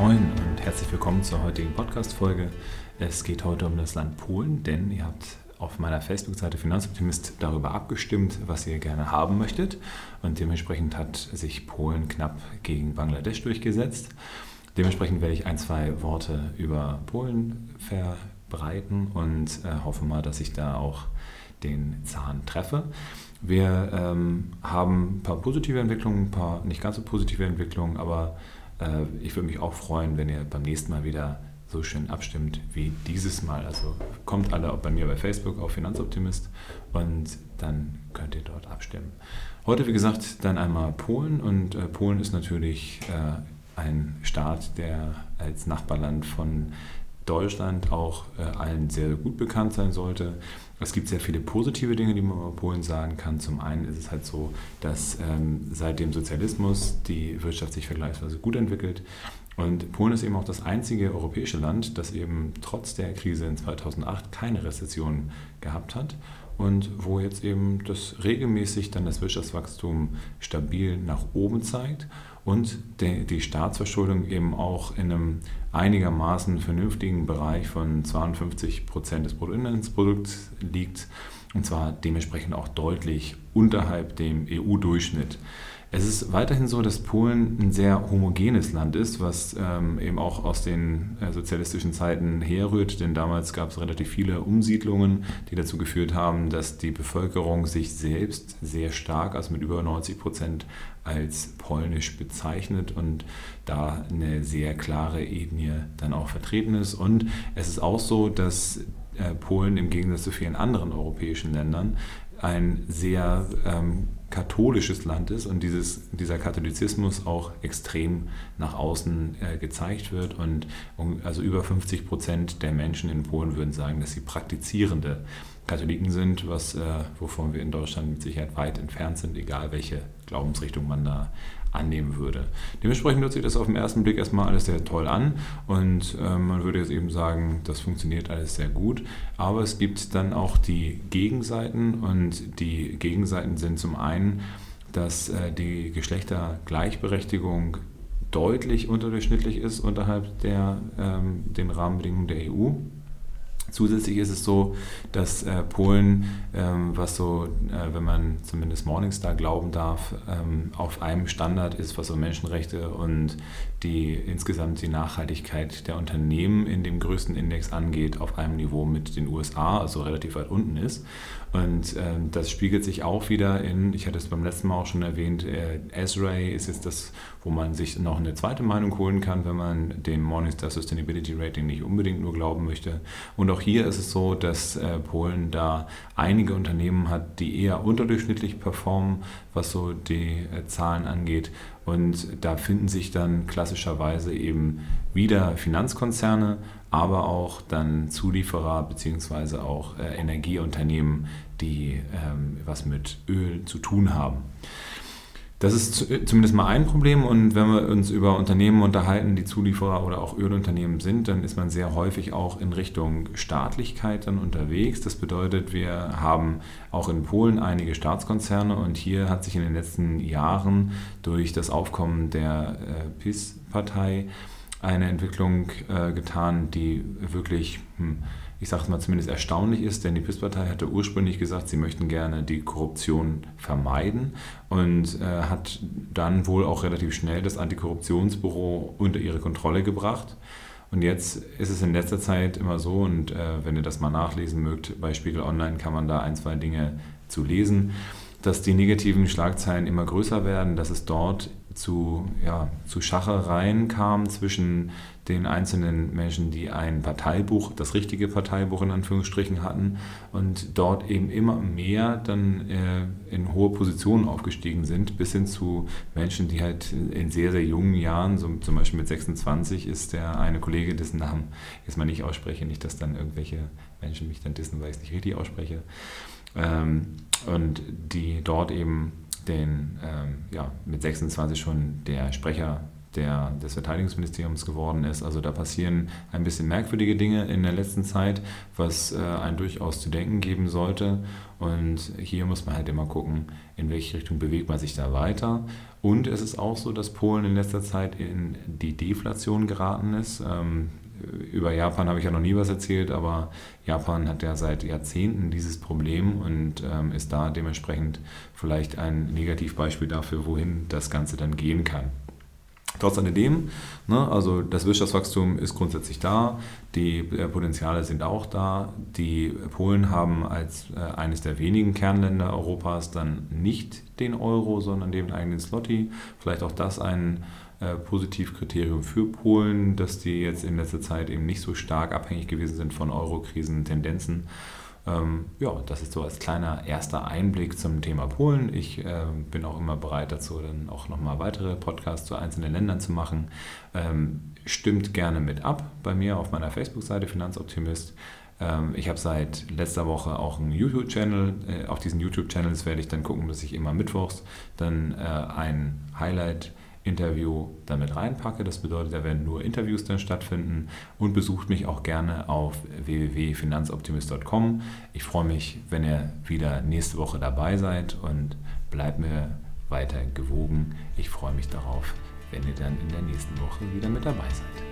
Moin und herzlich willkommen zur heutigen Podcast-Folge. Es geht heute um das Land Polen, denn ihr habt auf meiner Facebook-Seite Finanzoptimist darüber abgestimmt, was ihr gerne haben möchtet. Und dementsprechend hat sich Polen knapp gegen Bangladesch durchgesetzt. Dementsprechend werde ich ein, zwei Worte über Polen verbreiten und äh, hoffe mal, dass ich da auch den Zahn treffe. Wir ähm, haben ein paar positive Entwicklungen, ein paar nicht ganz so positive Entwicklungen, aber ich würde mich auch freuen, wenn ihr beim nächsten Mal wieder so schön abstimmt wie dieses Mal. Also kommt alle bei mir bei Facebook auf Finanzoptimist und dann könnt ihr dort abstimmen. Heute, wie gesagt, dann einmal Polen und äh, Polen ist natürlich äh, ein Staat, der als Nachbarland von Deutschland auch äh, allen sehr gut bekannt sein sollte. Es gibt sehr viele positive Dinge, die man über Polen sagen kann. Zum einen ist es halt so, dass ähm, seit dem Sozialismus die Wirtschaft sich vergleichsweise gut entwickelt. Und Polen ist eben auch das einzige europäische Land, das eben trotz der Krise in 2008 keine Rezession gehabt hat und wo jetzt eben das regelmäßig dann das Wirtschaftswachstum stabil nach oben zeigt und die, die Staatsverschuldung eben auch in einem einigermaßen vernünftigen Bereich von 52 Prozent des Bruttoinlandsprodukts liegt und zwar dementsprechend auch deutlich unterhalb dem EU-Durchschnitt. Es ist weiterhin so, dass Polen ein sehr homogenes Land ist, was ähm, eben auch aus den äh, sozialistischen Zeiten herrührt, denn damals gab es relativ viele Umsiedlungen, die dazu geführt haben, dass die Bevölkerung sich selbst sehr stark, also mit über 90 Prozent, als polnisch bezeichnet und da eine sehr klare Ethnie dann auch vertreten ist. Und es ist auch so, dass äh, Polen im Gegensatz zu vielen anderen europäischen Ländern ein sehr ähm, katholisches Land ist und dieses, dieser Katholizismus auch extrem nach außen äh, gezeigt wird. Und also über 50 Prozent der Menschen in Polen würden sagen, dass sie praktizierende Katholiken sind, was, äh, wovon wir in Deutschland mit Sicherheit weit entfernt sind, egal welche Glaubensrichtung man da annehmen würde. Dementsprechend hört sich das auf den ersten Blick erstmal alles sehr toll an und äh, man würde jetzt eben sagen, das funktioniert alles sehr gut. Aber es gibt dann auch die Gegenseiten und die Gegenseiten sind zum einen, dass äh, die Geschlechtergleichberechtigung deutlich unterdurchschnittlich ist unterhalb der ähm, den Rahmenbedingungen der EU. Zusätzlich ist es so, dass äh, Polen, ähm, was so, äh, wenn man zumindest Morningstar glauben darf, ähm, auf einem Standard ist, was so Menschenrechte und die insgesamt die Nachhaltigkeit der Unternehmen in dem größten Index angeht, auf einem Niveau mit den USA, also relativ weit unten ist. Und ähm, das spiegelt sich auch wieder in, ich hatte es beim letzten Mal auch schon erwähnt, äh, S-Ray ist jetzt das, wo man sich noch eine zweite Meinung holen kann, wenn man dem Morningstar Sustainability Rating nicht unbedingt nur glauben möchte. Und auch hier ist es so, dass äh, Polen da einige Unternehmen hat, die eher unterdurchschnittlich performen, was so die äh, Zahlen angeht. Und da finden sich dann klassischerweise eben wieder Finanzkonzerne, aber auch dann Zulieferer bzw. auch äh, Energieunternehmen, die ähm, was mit Öl zu tun haben. Das ist zumindest mal ein Problem und wenn wir uns über Unternehmen unterhalten, die Zulieferer oder auch Ölunternehmen sind, dann ist man sehr häufig auch in Richtung Staatlichkeit dann unterwegs. Das bedeutet, wir haben auch in Polen einige Staatskonzerne und hier hat sich in den letzten Jahren durch das Aufkommen der äh, PIS-Partei eine Entwicklung äh, getan, die wirklich, hm, ich sage es mal zumindest erstaunlich ist, denn die PIS-Partei hatte ursprünglich gesagt, sie möchten gerne die Korruption vermeiden und äh, hat dann wohl auch relativ schnell das Antikorruptionsbüro unter ihre Kontrolle gebracht. Und jetzt ist es in letzter Zeit immer so, und äh, wenn ihr das mal nachlesen mögt, bei Spiegel Online kann man da ein, zwei Dinge zu lesen, dass die negativen Schlagzeilen immer größer werden, dass es dort zu, ja, zu Schachereien kam zwischen den einzelnen Menschen, die ein Parteibuch, das richtige Parteibuch in Anführungsstrichen hatten und dort eben immer mehr dann äh, in hohe Positionen aufgestiegen sind, bis hin zu Menschen, die halt in sehr, sehr jungen Jahren, so zum Beispiel mit 26 ist der eine Kollege, dessen Namen jetzt mal nicht ausspreche, nicht, dass dann irgendwelche Menschen mich dann dissen, weil ich es nicht richtig ausspreche, ähm, und die dort eben den, ähm, ja, mit 26 schon der Sprecher der, des Verteidigungsministeriums geworden ist. Also da passieren ein bisschen merkwürdige Dinge in der letzten Zeit, was äh, einen durchaus zu denken geben sollte. Und hier muss man halt immer gucken, in welche Richtung bewegt man sich da weiter. Und es ist auch so, dass Polen in letzter Zeit in die Deflation geraten ist. Ähm, über Japan habe ich ja noch nie was erzählt, aber Japan hat ja seit Jahrzehnten dieses Problem und ähm, ist da dementsprechend vielleicht ein Negativbeispiel dafür, wohin das Ganze dann gehen kann. Trotz alledem, ne, also das Wirtschaftswachstum ist grundsätzlich da, die äh, Potenziale sind auch da. Die Polen haben als äh, eines der wenigen Kernländer Europas dann nicht den Euro, sondern den eigenen Slotty. Vielleicht auch das ein äh, Positivkriterium für Polen, dass die jetzt in letzter Zeit eben nicht so stark abhängig gewesen sind von Euro-Krisen-Tendenzen. Ähm, ja, das ist so als kleiner erster Einblick zum Thema Polen. Ich äh, bin auch immer bereit dazu, dann auch nochmal weitere Podcasts zu einzelnen Ländern zu machen. Ähm, stimmt gerne mit ab bei mir auf meiner Facebook-Seite Finanzoptimist. Ähm, ich habe seit letzter Woche auch einen YouTube-Channel. Äh, auf diesen YouTube-Channels werde ich dann gucken, dass ich immer mittwochs dann äh, ein Highlight Interview damit reinpacke. Das bedeutet, da werden nur Interviews dann stattfinden und besucht mich auch gerne auf www.finanzoptimist.com. Ich freue mich, wenn ihr wieder nächste Woche dabei seid und bleibt mir weiter gewogen. Ich freue mich darauf, wenn ihr dann in der nächsten Woche wieder mit dabei seid.